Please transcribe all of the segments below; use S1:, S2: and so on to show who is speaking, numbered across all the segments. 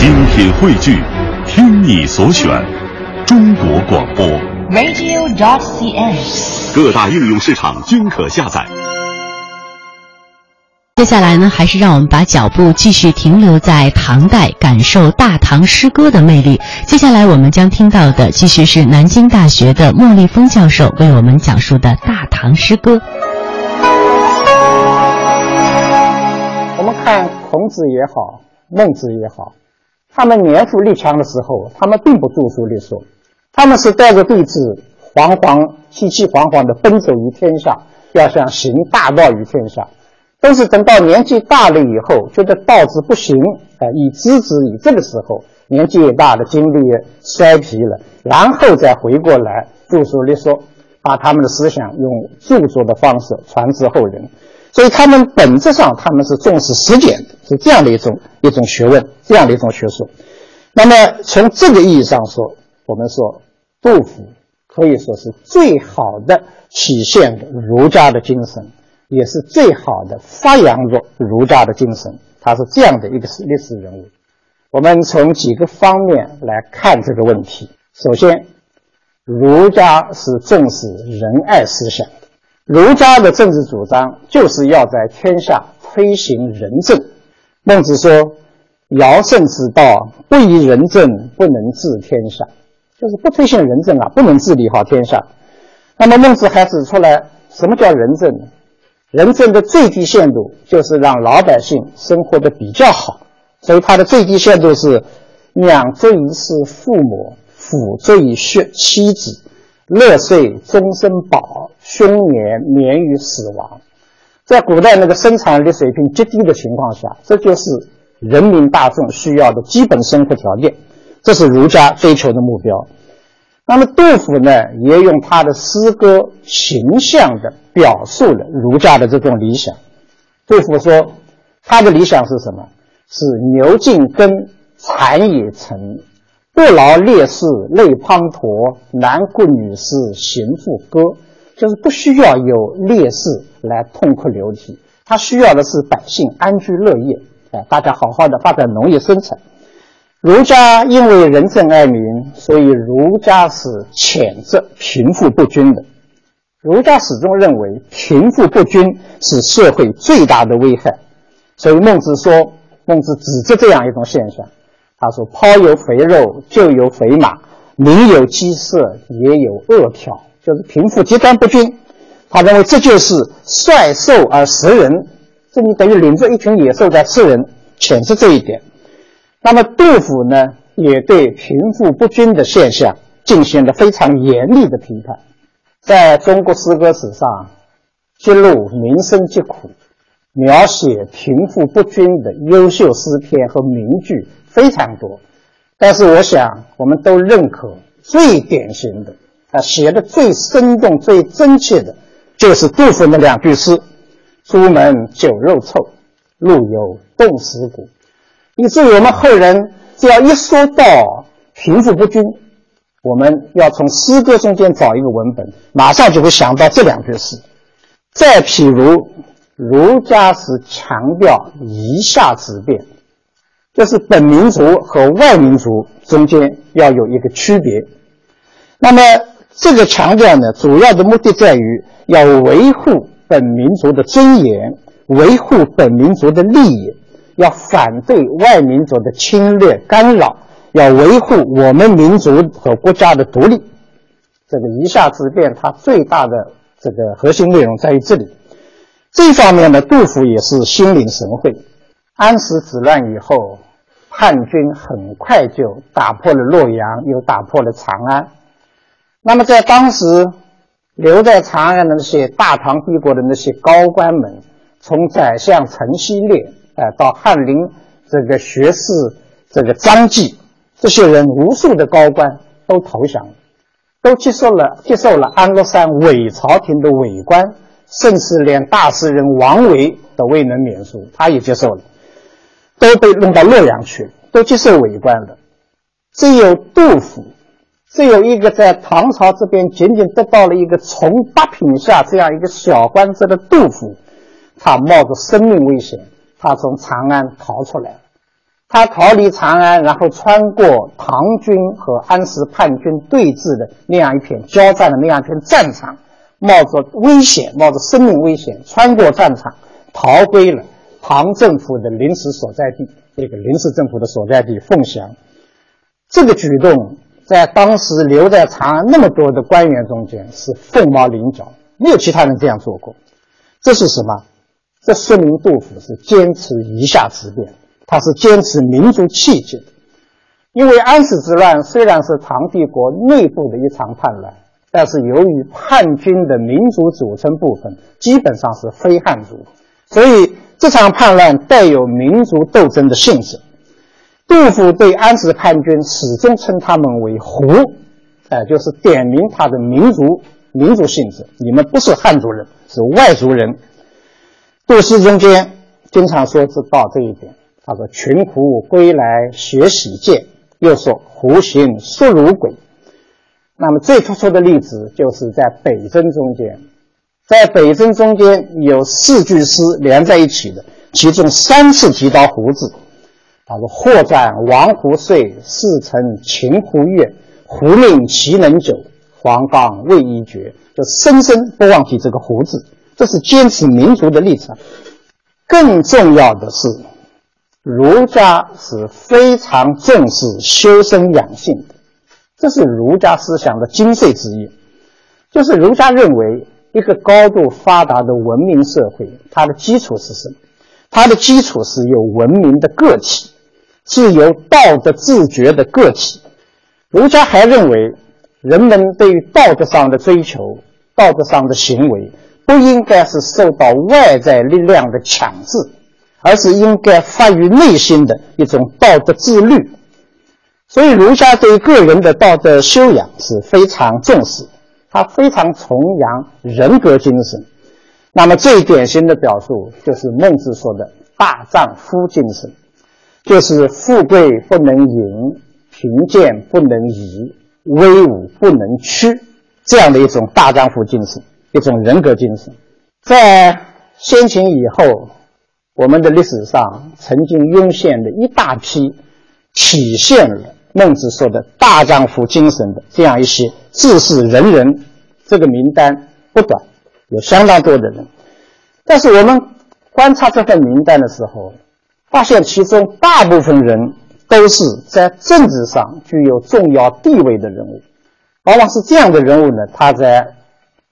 S1: 精品汇聚，听你所选，中国广播。
S2: radio.dot.cn，。
S1: 各大应用市场均可下载。
S3: 接下来呢，还是让我们把脚步继续停留在唐代，感受大唐诗歌的魅力。接下来我们将听到的，继续是南京大学的莫立峰教授为我们讲述的大唐诗歌。
S4: 我们看孔子也好，孟子也好，他们年富力强的时候，他们并不著书立说，他们是带着弟子惶惶、凄凄惶惶的奔走于天下，要想行大道于天下。但是等到年纪大了以后，觉得道之不行，啊、以知之以这个时候，年纪也大了，精力也衰疲了，然后再回过来著书立说，把他们的思想用著作的方式传之后人。所以他们本质上他们是重视实践的，是这样的一种一种学问，这样的一种学说。那么从这个意义上说，我们说杜甫可以说是最好的体现儒家的精神，也是最好的发扬着儒家的精神。他是这样的一个历史人物。我们从几个方面来看这个问题。首先，儒家是重视仁爱思想。儒家的政治主张就是要在天下推行仁政。孟子说：“尧舜之道，不以仁政，不能治天下。”就是不推行仁政啊，不能治理好天下。那么孟子还指出来，什么叫仁政？仁政的最低限度就是让老百姓生活的比较好。所以它的最低限度是：养尊于是父母，抚尊于血妻子。乐岁终身保，凶年免于死亡。在古代那个生产力水平极低的情况下，这就是人民大众需要的基本生活条件，这是儒家追求的目标。那么杜甫呢，也用他的诗歌形象的表述了儒家的这种理想。杜甫说，他的理想是什么？是牛进耕，蚕也成。不劳烈士泪滂沱，男顾女士行复歌。就是不需要有烈士来痛哭流涕，他需要的是百姓安居乐业，哎，大家好好的发展农业生产。儒家因为仁政爱民，所以儒家是谴责贫富不均的。儒家始终认为贫富不均是社会最大的危害，所以孟子说，孟子指责这样一种现象。他说：“抛有肥肉，就有肥马；民有饥色，也有饿殍。”就是贫富极端不均。他认为这就是率兽而食人，这你等于领着一群野兽在吃人，谴责这一点。那么杜甫呢，也对贫富不均的现象进行了非常严厉的批判。在中国诗歌史上，揭露民生疾苦、描写贫富不均的优秀诗篇和名句。非常多，但是我想我们都认可最典型的，啊，写的最生动、最真切的，就是杜甫那两句诗：“朱门酒肉臭，路有冻死骨。”以至于我们后人只要一说到贫富不均，我们要从诗歌中间找一个文本，马上就会想到这两句诗。再譬如，儒家是强调以下之变。就是本民族和外民族中间要有一个区别。那么这个强调呢，主要的目的在于要维护本民族的尊严，维护本民族的利益，要反对外民族的侵略干扰，要维护我们民族和国家的独立。这个以下之变，它最大的这个核心内容在于这里。这方面呢，杜甫也是心领神会。安史之乱以后，叛军很快就打破了洛阳，又打破了长安。那么在当时留在长安的那些大唐帝国的那些高官们，从宰相陈希烈，呃，到翰林这个学士这个张继，这些人无数的高官都投降了，都接受了接受了安禄山伪朝廷的伪官，甚至连大诗人王维都未能免俗，他也接受了。都被弄到洛阳去，都接受为官了。只有杜甫，只有一个在唐朝这边仅仅得到了一个从八品下这样一个小官职的杜甫，他冒着生命危险，他从长安逃出来了。他逃离长安，然后穿过唐军和安史叛军对峙的那样一片交战的那样一片战场，冒着危险，冒着生命危险，穿过战场，逃归了唐政府的临时所在地，这个临时政府的所在地凤翔。这个举动在当时留在长安那么多的官员中间是凤毛麟角，没有其他人这样做过。这是什么？这说明杜甫是坚持以下之变。他是坚持民族气节的，因为安史之乱虽然是唐帝国内部的一场叛乱，但是由于叛军的民族组成部分基本上是非汉族，所以这场叛乱带有民族斗争的性质。杜甫对安史叛军始终称他们为“胡”，哎，就是点明他的民族民族性质。你们不是汉族人，是外族人。杜诗中间经常说这到这一点。他说：“群狐归来学喜剑。”又说：“胡行速如鬼。”那么最突出的例子就是在北征中间，在北征中间有四句诗连在一起的，其中三次提到“胡”字。他说：“或战王胡岁，事成秦胡月。胡命岂能久？黄冈未一绝。”就生生不忘记这个“胡”字，这是坚持民族的立场。更重要的是。儒家是非常重视修身养性的，这是儒家思想的精髓之一。就是儒家认为，一个高度发达的文明社会，它的基础是什么？它的基础是有文明的个体，是由道德自觉的个体。儒家还认为，人们对于道德上的追求、道德上的行为，不应该是受到外在力量的强制。而是应该发于内心的一种道德自律，所以儒家对个人的道德修养是非常重视，他非常崇扬人格精神。那么最典型的表述就是孟子说的大丈夫精神，就是富贵不能淫，贫贱不能移，威武不能屈，这样的一种大丈夫精神，一种人格精神，在先秦以后。我们的历史上曾经涌现的一大批体现了孟子说的大丈夫精神的这样一些志士仁人，这个名单不短，有相当多的人。但是我们观察这份名单的时候，发现其中大部分人都是在政治上具有重要地位的人物，往往是这样的人物呢，他在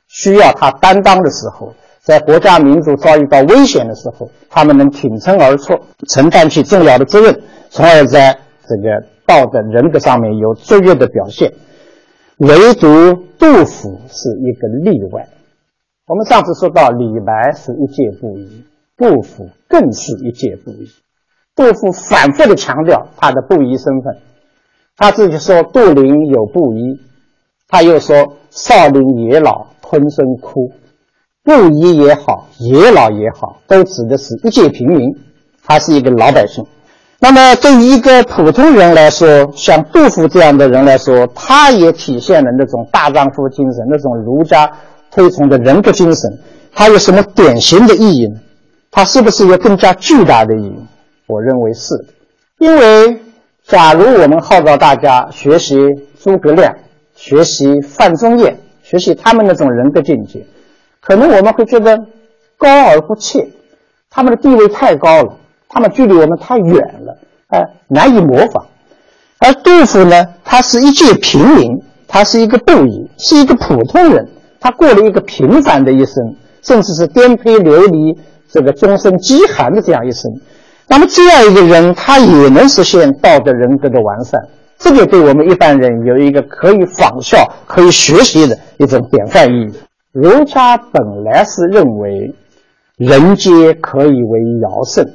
S4: 需要他担当的时候。在国家民族遭遇到危险的时候，他们能挺身而出，承担起重要的责任，从而在这个道德人格上面有卓越的表现。唯独杜甫是一个例外。我们上次说到，李白是一介布衣，杜甫更是一介布衣。杜甫反复的强调他的布衣身份，他自己说杜陵有布衣，他又说少陵野老吞声哭。布衣也好，野老也好，都指的是一介平民，他是一个老百姓。那么，对于一个普通人来说，像杜甫这样的人来说，他也体现了那种大丈夫精神，那种儒家推崇的人格精神。他有什么典型的意义呢？他是不是有更加巨大的意义？我认为是，因为假如我们号召大家学习诸葛亮，学习范仲淹，学习他们那种人格境界。可能我们会觉得高而不切，他们的地位太高了，他们距离我们太远了，哎，难以模仿。而杜甫呢，他是一介平民，他是一个布衣，是一个普通人，他过了一个平凡的一生，甚至是颠沛流离、这个终身饥寒的这样一生。那么这样一个人，他也能实现道德人格的完善，这个对我们一般人有一个可以仿效、可以学习的一种典范意义。儒家本来是认为人皆可以为尧舜，